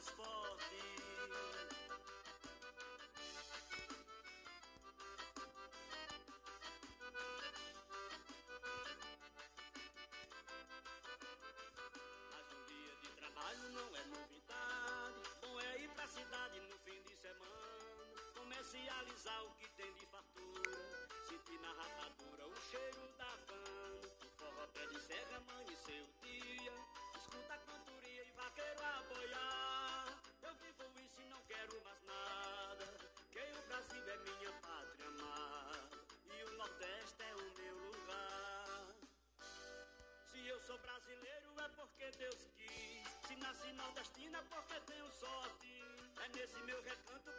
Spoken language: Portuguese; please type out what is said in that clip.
mais forte. não é novidade. Bom é ir pra cidade no fim de semana, comercializar o que tem de brasileiro é porque Deus quis. Se nasce nordestina, porque tenho sorte. É nesse meu recanto